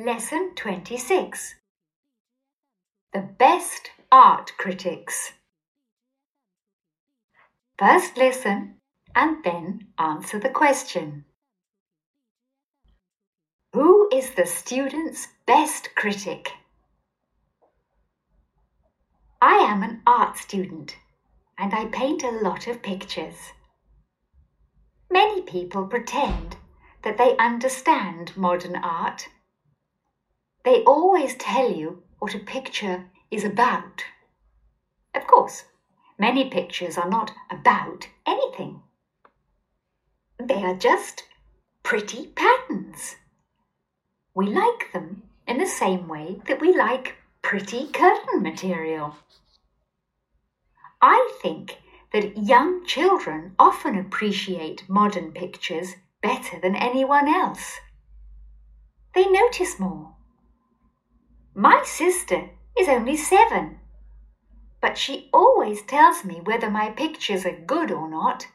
Lesson 26 The Best Art Critics. First listen and then answer the question. Who is the student's best critic? I am an art student and I paint a lot of pictures. Many people pretend that they understand modern art they always tell you what a picture is about. Of course, many pictures are not about anything. They are just pretty patterns. We like them in the same way that we like pretty curtain material. I think that young children often appreciate modern pictures better than anyone else. They notice more. My sister is only seven, but she always tells me whether my pictures are good or not.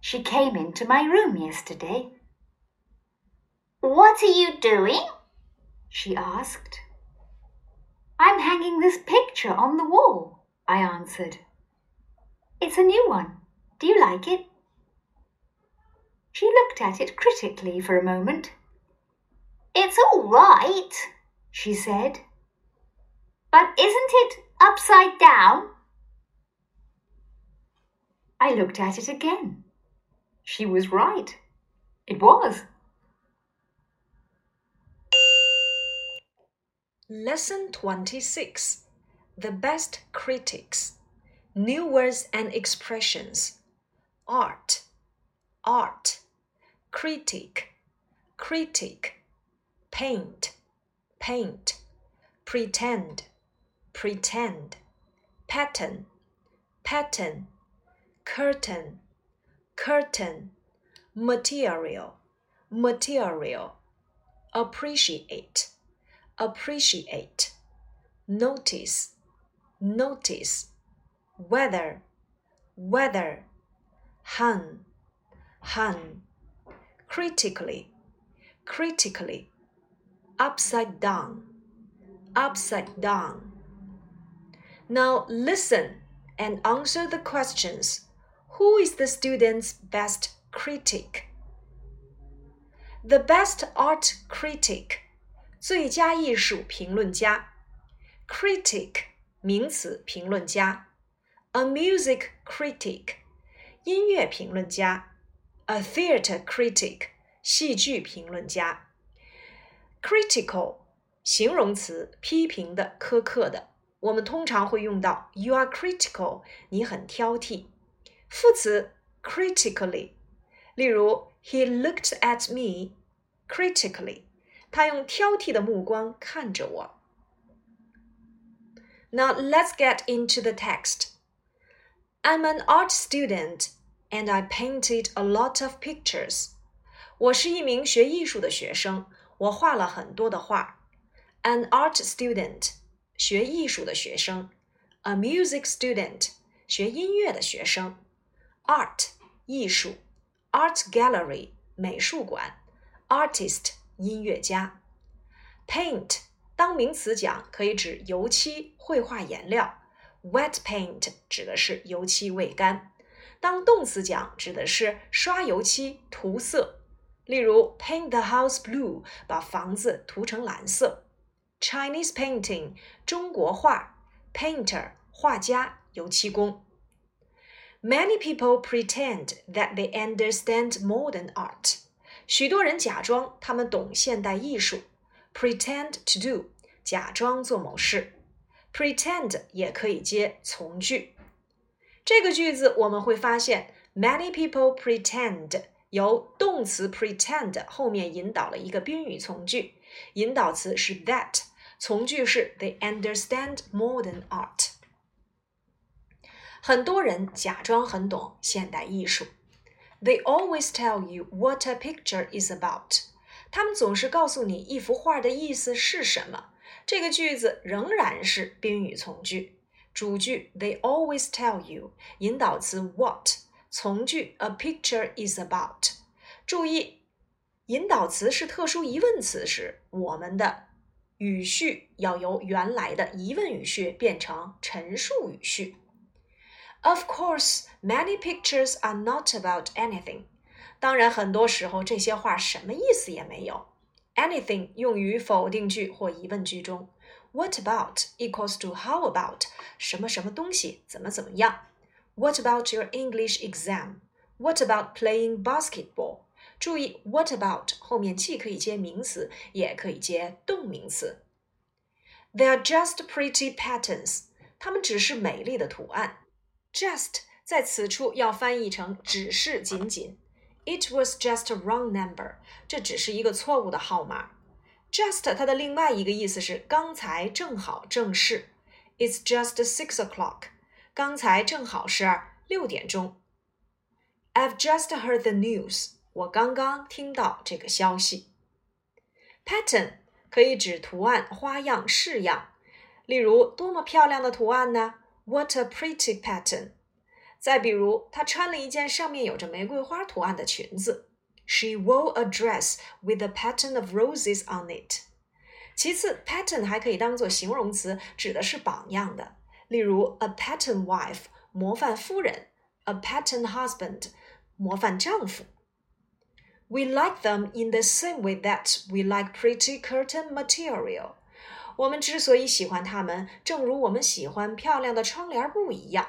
She came into my room yesterday. What are you doing? she asked. I'm hanging this picture on the wall, I answered. It's a new one. Do you like it? She looked at it critically for a moment. It's all right, she said. But isn't it upside down? I looked at it again. She was right. It was. Lesson 26 The Best Critics New Words and Expressions Art, Art, Critic, Critic, Paint paint, pretend, pretend, pattern, pattern, curtain, curtain, material, material, appreciate, appreciate, notice, notice, whether, whether, hun, hun, critically, critically upside down, upside down. Now listen and answer the questions. Who is the student's best critic? The best art critic, 最佳艺术评论家。Critic 名词，评论家。A music critic 音乐评论家。A theater critic 戏剧评论家。 critical 形容词，批评的、苛刻的。我们通常会用到 you are critical，你很挑剔。副词 critically，例如 he looked at me critically，他用挑剔的目光看着我。Now let's get into the text. I'm an art student and I painted a lot of pictures. 我是一名学艺术的学生。 我画了很多的画。An art student，学艺术的学生；a music student，学音乐的学生；art，艺术；art gallery，美术馆；artist，音乐家；paint，当名词讲可以指油漆、绘画颜料；wet paint 指的是油漆未干；当动词讲指的是刷油漆、涂色。例如，paint the house blue，把房子涂成蓝色；Chinese painting，中国画；painter，画家、油漆工。Many people pretend that they understand modern art。许多人假装他们懂现代艺术。Pretend to do，假装做某事。Pretend 也可以接从句。这个句子我们会发现，many people pretend。 由动词 pretend 后面引导了一个宾语从句，引导词是 that，从句是 they understand modern art。很多人假装很懂现代艺术，they always tell you what a picture is about。他们总是告诉你一幅画的意思是什么。这个句子仍然是宾语从句，主句 they always tell you，引导词 what。从句 a picture is about。注意引导词是特殊疑问词时，我们的语序要由原来的疑问语序变成陈述语序。Of course, many pictures are not about anything. 当然，很多时候这些话什么意思也没有。Anything 用于否定句或疑问句中。What about equals to how about 什么什么东西怎么怎么样。What about your English exam? What about playing basketball? 注意，what about 后面既可以接名词，也可以接动名词。They are just pretty patterns. 它们只是美丽的图案。Just 在此处要翻译成只是仅仅。It was just a wrong number，这只是一个错误的号码。Just 它的另外一个意思是刚才正好正是。It's just six o'clock， 刚才正好是六点钟。I've just heard the news，我刚刚听到这个消息。Pattern 可以指图案、花样、式样，例如多么漂亮的图案呢？What a pretty pattern！再比如，她穿了一件上面有着玫瑰花图案的裙子。She wore a dress with a pattern of roses on it。其次，pattern 还可以当做形容词，指的是榜样的。例如，a pattern wife，模范夫人；a pattern husband，模范丈夫。We like them in the same way that we like pretty curtain material. 我们之所以喜欢它们，正如我们喜欢漂亮的窗帘布一样。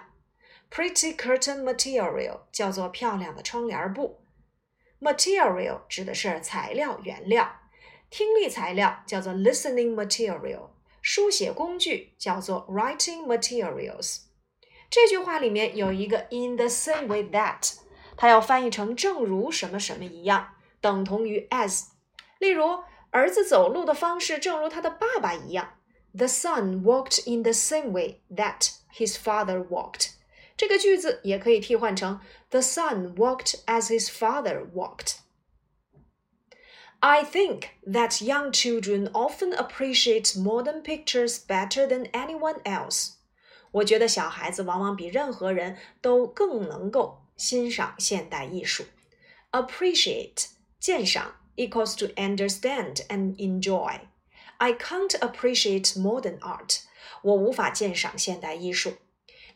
Pretty curtain material 叫做漂亮的窗帘布。Material 指的是材料、原料。听力材料叫做 listening material。 书写工具叫做 writing materials。这句话里面有一个 in the same way that，它要翻译成正如什么什么一样，等同于 as。例如。儿子走路的方式正如他的爸爸一样。The son walked in the same way that his father walked。这个句子也可以替换成 The son walked as his father walked。 I think that young children often appreciate modern pictures better than anyone else。我觉得小孩子往往比任何人都更能够欣赏现代艺术。Appreciate，鉴赏。equals to understand and enjoy. I can't appreciate modern art. 我无法鉴赏现代艺术。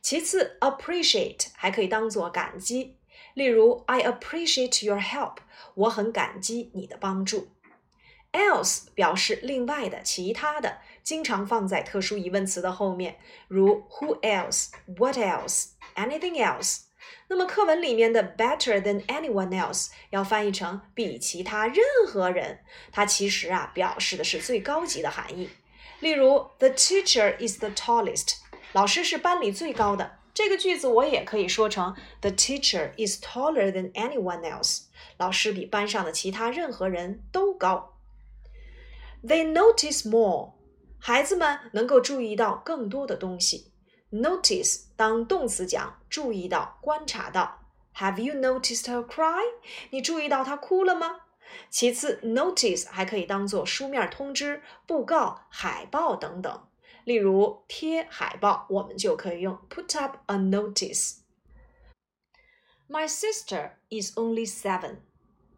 其次，appreciate 还可以当做感激， 例如 I appreciate your help，我很感激你的帮助。Else 表示另外的、其他的，经常放在特殊疑问词的后面，如 Who else? What else? Anything else? 那么课文里面的 better than anyone else 要翻译成比其他任何人，它其实啊表示的是最高级的含义。例如，The teacher is the tallest，老师是班里最高的。这个句子我也可以说成 The teacher is taller than anyone else，老师比班上的其他任何人都高。They notice more，孩子们能够注意到更多的东西。Notice 当动词讲，注意到、观察到。Have you noticed her cry？你注意到她哭了吗？其次，notice 还可以当做书面通知、布告、海报等等。例如贴海报，我们就可以用 put up a notice。My sister is only seven,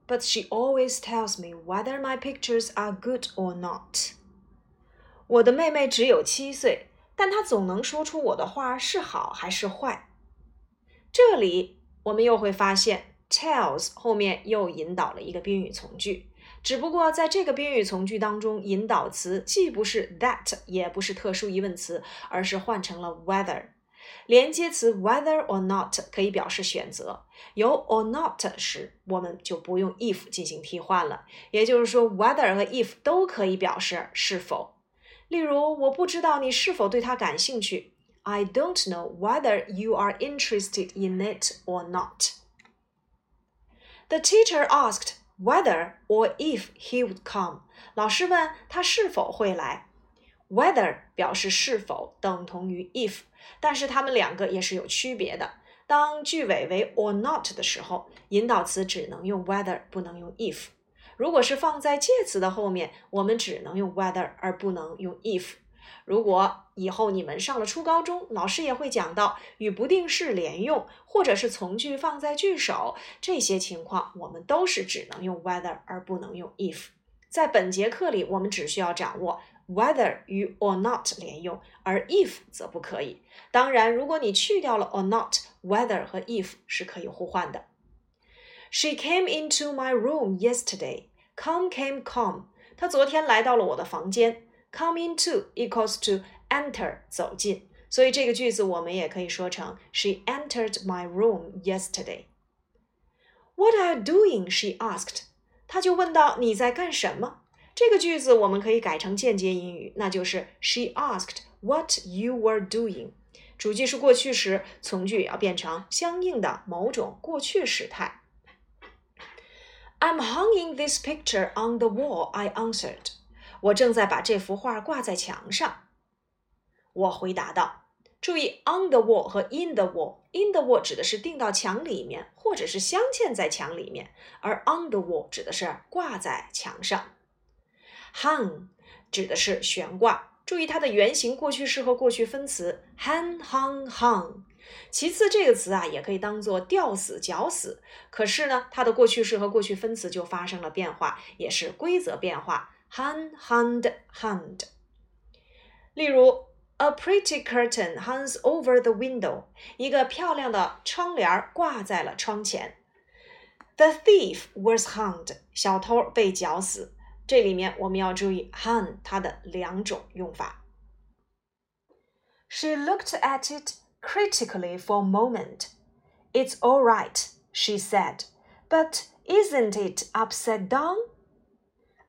but she always tells me whether my pictures are good or not. 我的妹妹只有七岁。但她总能说出我的画是好还是坏。这里我们又会发现，tells 后面又引导了一个宾语从句，只不过在这个宾语从句当中，引导词既不是 that，也不是特殊疑问词，而是换成了 whether。连接词 whether or not 可以表示选择，有 or not 时，我们就不用 if 进行替换了。也就是说，whether 和 if 都可以表示是否。例如，我不知道你是否对它感兴趣。I don't know whether you are interested in it or not. The teacher asked whether or if he would come. 老师问他是否会来。Whether 表示是否，等同于 if，但是它们两个也是有区别的。当句尾为 or not 的时候，引导词只能用 whether，不能用 if。如果是放在介词的后面，我们只能用 whether 而不能用 if。如果以后你们上了初高中，老师也会讲到与不定式连用，或者是从句放在句首，这些情况我们都是只能用 whether 而不能用 if。在本节课里，我们只需要掌握 whether 与 or not 连用，而 if 则不可以。当然，如果你去掉了 or not，whether 和 if 是可以互换的。She came into my room yesterday. Come came come. 她昨天来到了我的房间。Come into equals to enter 走进，所以这个句子我们也可以说成 She entered my room yesterday. What are you doing? She asked. 他就问道：“你在干什么？”这个句子我们可以改成间接英语，那就是 She asked what you were doing。主句是过去时，从句也要变成相应的某种过去时态。I'm hanging this picture on the wall. I answered. 我正在把这幅画挂在墙上。我回答道。注意，on the wall 和 in the wall。in the wall 指的是钉到墙里面，或者是镶嵌在墙里面，而 on the wall 指的是挂在墙上。hang 指的是悬挂。注意它的原型过去式和过去分词，hang hung hung。其次，这个词啊也可以当做吊死、绞死。可是呢，它的过去式和过去分词就发生了变化，也是规则变化 ，hung hung hung。例如。A pretty curtain hangs over the window. 一个漂亮的窗帘挂在了窗前。The thief was hanged. 小偷被绞死。这里面我们要注意 hang 它的两种用法。She looked at it critically for a moment. It's all right, she said, but isn't it upside down?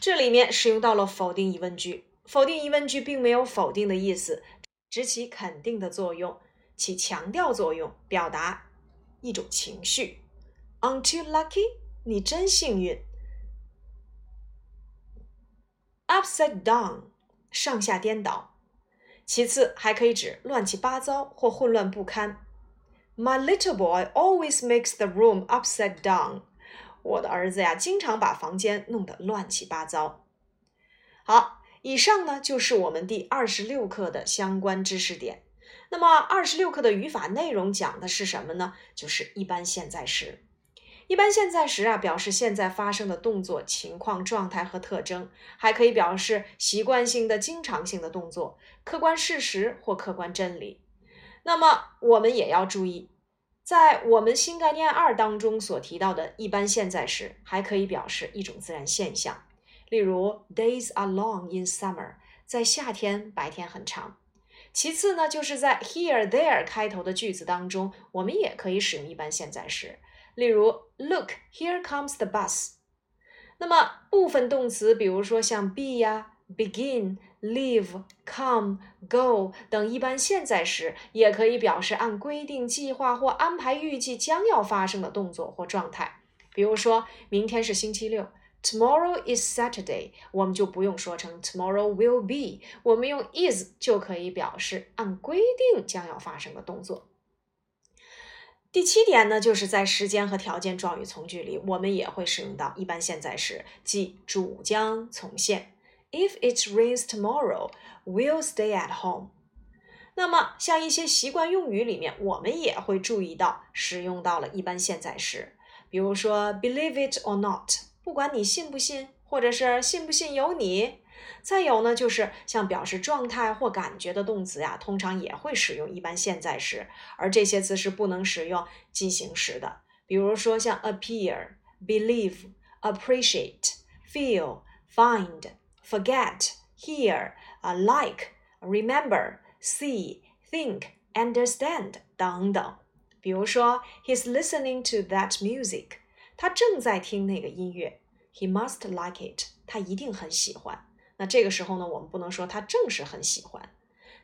这里面使用到了否定疑问句。否定疑问句并没有否定的意思，只起肯定的作用。起强调作用，表达一种情绪。Aren't you lucky？你真幸运。Upside down，上下颠倒。其次，还可以指乱七八糟或混乱不堪。My little boy always makes the room upside down。我的儿子呀，经常把房间弄得乱七八糟。好，以上呢就是我们第二十六课的相关知识点。那么二十六课的语法内容讲的是什么呢？就是一般现在时。一般现在时啊，表示现在发生的动作、情况、状态和特征，还可以表示习惯性的、经常性的动作、客观事实或客观真理。那么我们也要注意，在我们新概念二当中所提到的一般现在时，还可以表示一种自然现象。例如，Days are long in summer，在夏天白天很长。其次呢，就是在 here there 开头的句子当中，我们也可以使用一般现在时。例如，Look, here comes the bus。那么部分动词，比如说像 be 呀、begin、leave、come、go 等一般现在时，也可以表示按规定、计划或安排预计将要发生的动作或状态。比如说，明天是星期六。Tomorrow is Saturday，我们就不用说成 Tomorrow will be，我们用 is 就可以表示按规定将要发生的动作。第七点呢，就是在时间和条件状语从句里，我们也会使用到一般现在时，即主将从现。If it rains tomorrow, we'll stay at home。那么像一些习惯用语里面，我们也会注意到使用到了一般现在时，比如说 Believe it or not。不管你信不信，或者是信不信由你。再有呢，就是像表示状态或感觉的动词呀，通常也会使用一般现在时，而这些词是不能使用进行时的。比如说像 appear、believe、appreciate、feel、find、forget、hear、啊 like、remember、see、think、understand 等等。比如说，He's listening to that music。他正在听那个音乐，He must like it。他一定很喜欢。那这个时候呢，我们不能说他正是很喜欢。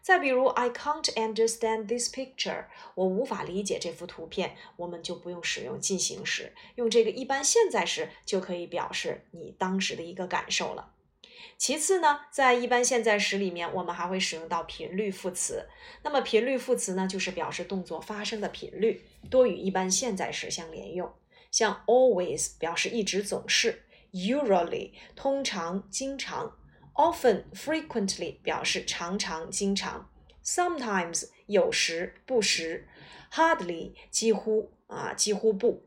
再比如，I can't understand this picture，我无法理解这幅图片，我们就不用使用进行时，用这个一般现在时就可以表示你当时的一个感受了。其次呢，在一般现在时里面，我们还会使用到频率副词。那么频率副词呢，就是表示动作发生的频率，多与一般现在时相连用。像 always 表示一直总是，usually 通常经常，often frequently 表示常常经常，sometimes 有时不时，hardly 几乎啊几乎不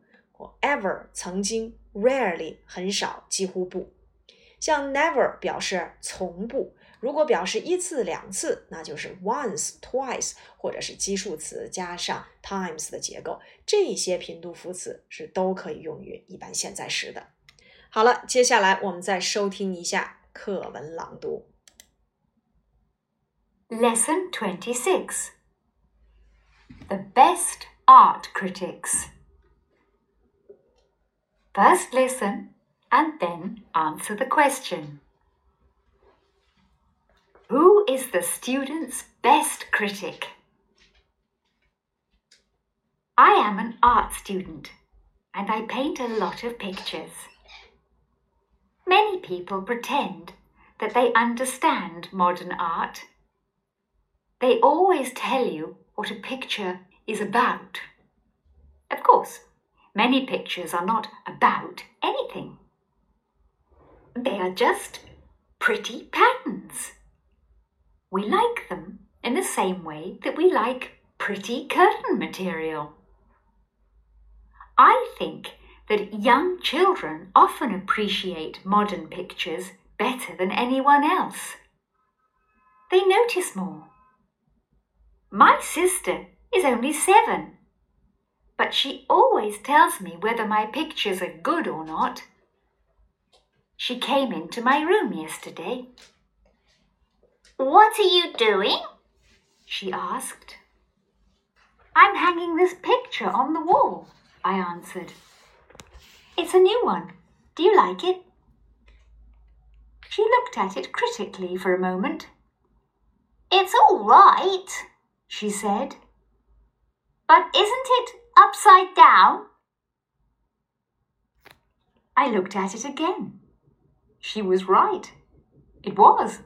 ，ever 曾经，rarely 很少几乎不。像 never 表示从不。如果表示一次、两次，那就是 once、twice，或者是基数词加上 times 的结构。这些频度副词是都可以用于一般现在时的。好了，接下来我们再收听一下课文朗读。Lesson Twenty Six: The Best Art Critics. First Lesson. And then answer the question. Who is the student's best critic? I am an art student and I paint a lot of pictures. Many people pretend that they understand modern art. They always tell you what a picture is about. Of course, many pictures are not about anything. They are just pretty patterns. We like them in the same way that we like pretty curtain material. I think that young children often appreciate modern pictures better than anyone else. They notice more. My sister is only seven, but she always tells me whether my pictures are good or not. She came into my room yesterday what are you doing? she asked. I'm hanging this picture on the wall, I answered. It's a new one. Do you like it? She looked at it critically for a moment. It's all right, she said. But isn't it upside down? I looked at it again. She was right. It was